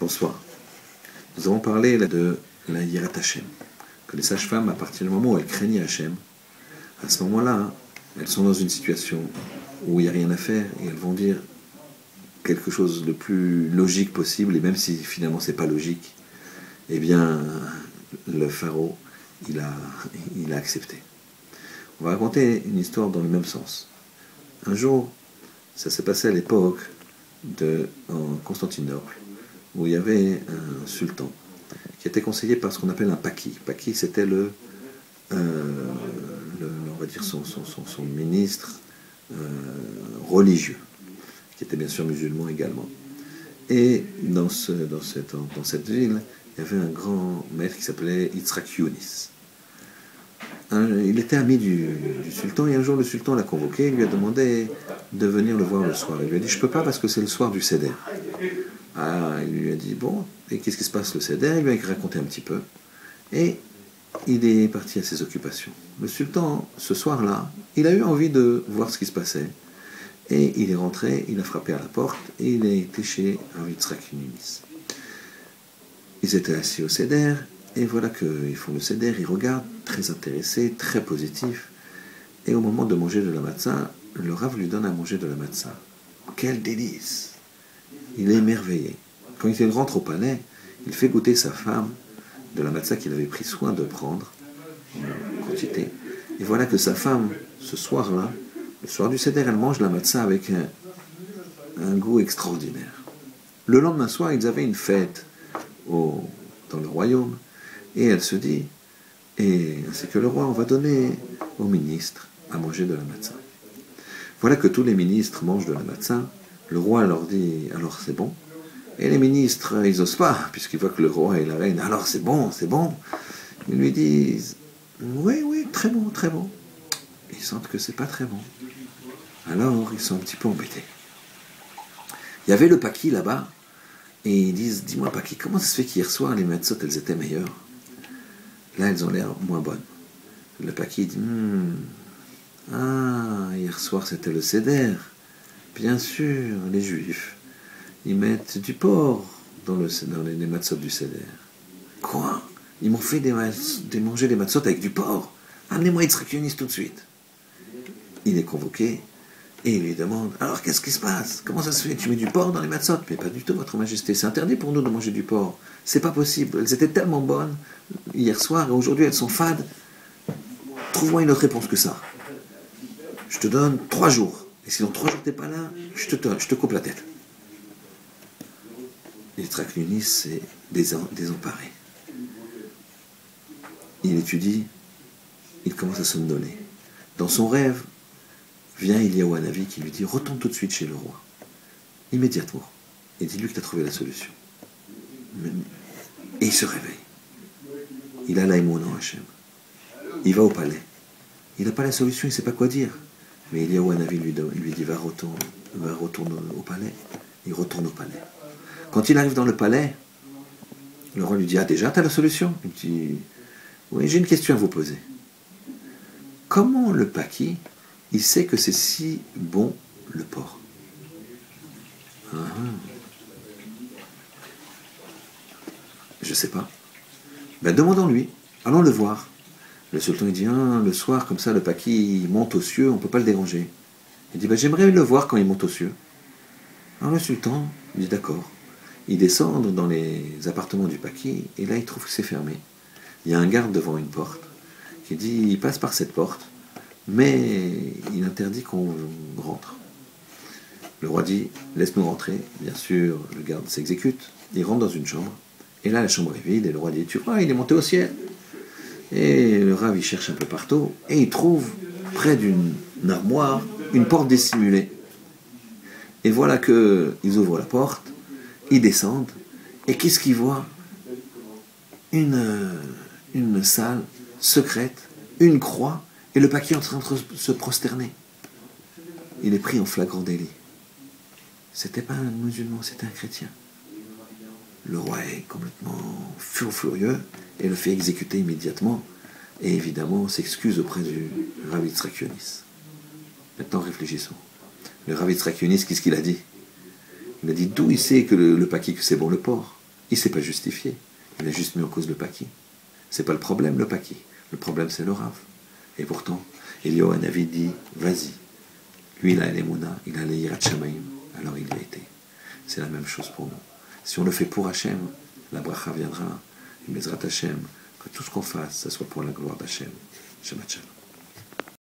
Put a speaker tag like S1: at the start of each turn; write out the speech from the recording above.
S1: Bonsoir. Nous avons parlé de la Yirat Hashem, que les sages-femmes, à partir du moment où elles craignent Hashem, à ce moment-là, elles sont dans une situation où il n'y a rien à faire et elles vont dire quelque chose de plus logique possible, et même si finalement c'est pas logique, eh bien, le pharaon, il a, accepté. On va raconter une histoire dans le même sens. Un jour, ça s'est passé à l'époque de Constantinople, où il y avait un sultan qui était conseillé par ce qu'on appelle un paki. Paki, c'était le, euh, on va dire son, ministre euh, religieux, qui était bien sûr musulman également. Et dans, ce, dans, cette, ville, il y avait un grand maître qui s'appelait Yitzhak Yunis. il était ami du, sultan et un jour le sultan l'a convoqué, il lui a demandé de venir le voir le soir. Il lui a dit Je peux pas parce que c'est le soir du Seder. Ah, il lui a dit Bon, et qu'est-ce qui se passe le Seder? Il lui a raconté un petit peu. Et il est parti à ses occupations. Le sultan, ce soir-là, il a eu envie de voir ce qui se passait. Et il est rentré, il a frappé à la porte et il a été chez Ravitzrak. Ils étaient assis au Seder, et voilà qu'ils font le Seder, ils regardent, très intéressés, très positifs. Et au moment de manger de la matzah, le Rav lui donne à manger de la matzah. Quel délice Il est émerveillé. Quand il rentre au palais, il fait goûter sa femme de la matzah qu'il avait pris soin de prendre en quantité. Et voilà que sa femme, ce soir-là, le soir du Seder, elle mange la matzah avec un, goût extraordinaire. Le lendemain soir, ils avaient une fête dans le royaume, et elle se dit, et ainsi que le roi, on va donner aux ministres à manger de la matzah. Voilà que tous les ministres mangent de la matzah, le roi leur dit, alors c'est bon, et les ministres, ils n'osent pas, puisqu'ils voient que le roi et la reine, alors c'est bon, c'est bon, ils lui disent, oui, oui, très bon, très bon. Ils sentent que c'est pas très bon. Alors, ils sont un petit peu embêtés. Il y avait le paquis là-bas, et ils disent Dis-moi, Paki, comment ça se fait qu'hier soir, les matzot, elles étaient meilleures? Là, elles ont l'air moins bonnes. Le Paki dit hmm, Ah, hier soir, c'était le Seder. Bien sûr, les juifs, ils mettent du porc dans, le, les, matzot du Seder. Quoi? Ils m'ont fait des, manger des matzot avec du porc Amenez-moi Yitzhak tout de suite. Il est convoqué et il lui demande Alors qu'est-ce qui se passe? Comment ça se fait? Tu mets du porc dans les matzot Mais pas du tout, Votre Majesté. C'est interdit pour nous de manger du porc. C'est pas possible. Elles étaient tellement bonnes hier soir et aujourd'hui elles sont fades. Trouve-moi une autre réponse que ça. Je te donne trois jours. Et si dans trois jours t'es pas là, je te, coupe la tête. Les Traclunis, c'est désemparé. Il étudie, il commence à somnoler. Dans son rêve, vient Eliyahu Hanavi qui lui dit Retourne tout de suite chez le roi, immédiatement, et dis-lui que tu as trouvé la solution. Et il se réveille. Il a l'aïmoun en Hachem. Il va au palais. Il n'a pas la solution, il ne sait pas quoi dire. Mais Eliyahu Hanavi lui, lui dit Va retourner, va retourner au palais. Il retourne au palais. Quand il arrive dans le palais, le roi lui dit Ah, déjà, tu as la solution Il dit Oui, j'ai une question à vous poser. Comment le paquis il sait que c'est si bon le porc? Je ah, ah. Je sais pas. Ben demandons-lui. Allons le voir. Le sultan dit ah, le soir comme ça le paquis monte aux cieux, on ne peut pas le déranger. Il dit ben, j'aimerais le voir quand il monte aux cieux. Alors le sultan dit d'accord. Il descend dans les appartements du paquis et là il trouve que c'est fermé. Il y a un garde devant une porte qui dit il passe par cette porte mais il interdit qu'on rentre. Le roi dit Laisse-nous rentrer. Bien sûr, le garde s'exécute. Il rentre dans une chambre. Et là, la chambre est vide. Et le roi dit Tu vois, il est monté au ciel? Et le rave, il cherche un peu partout. Et il trouve, près d'une armoire, une porte dissimulée. Et voilà qu'ils ouvrent la porte. Ils descendent. Et qu'est-ce qu'ils voient? Une, une salle secrète, une croix et le paquet en train de se prosterner. Il est pris en flagrant délit. C'était pas un musulman, c'était un chrétien. Le roi est complètement furieux et le fait exécuter immédiatement. Et évidemment, s'excuse auprès du Rav Maintenant, réfléchissons. Le Rav qu'est-ce qu'il a dit? Il a dit d'où il sait que le, le paquet, que c'est bon le porc? Il s'est pas justifié. Il a juste mis en cause le paquis. C'est pas le problème, le paquis. Le problème, c'est le Rav. Et pourtant, Elio avait dit, vas-y. Lui, il a l'Emouna, il a l'Irat Shamaim, alors il y a été. C'est la même chose pour nous. Si on le fait pour Hachem, la bracha viendra, il Bezrat Hachem, que tout ce qu'on fasse, ça soit pour la gloire d'Hachem. Shabbat Shalom.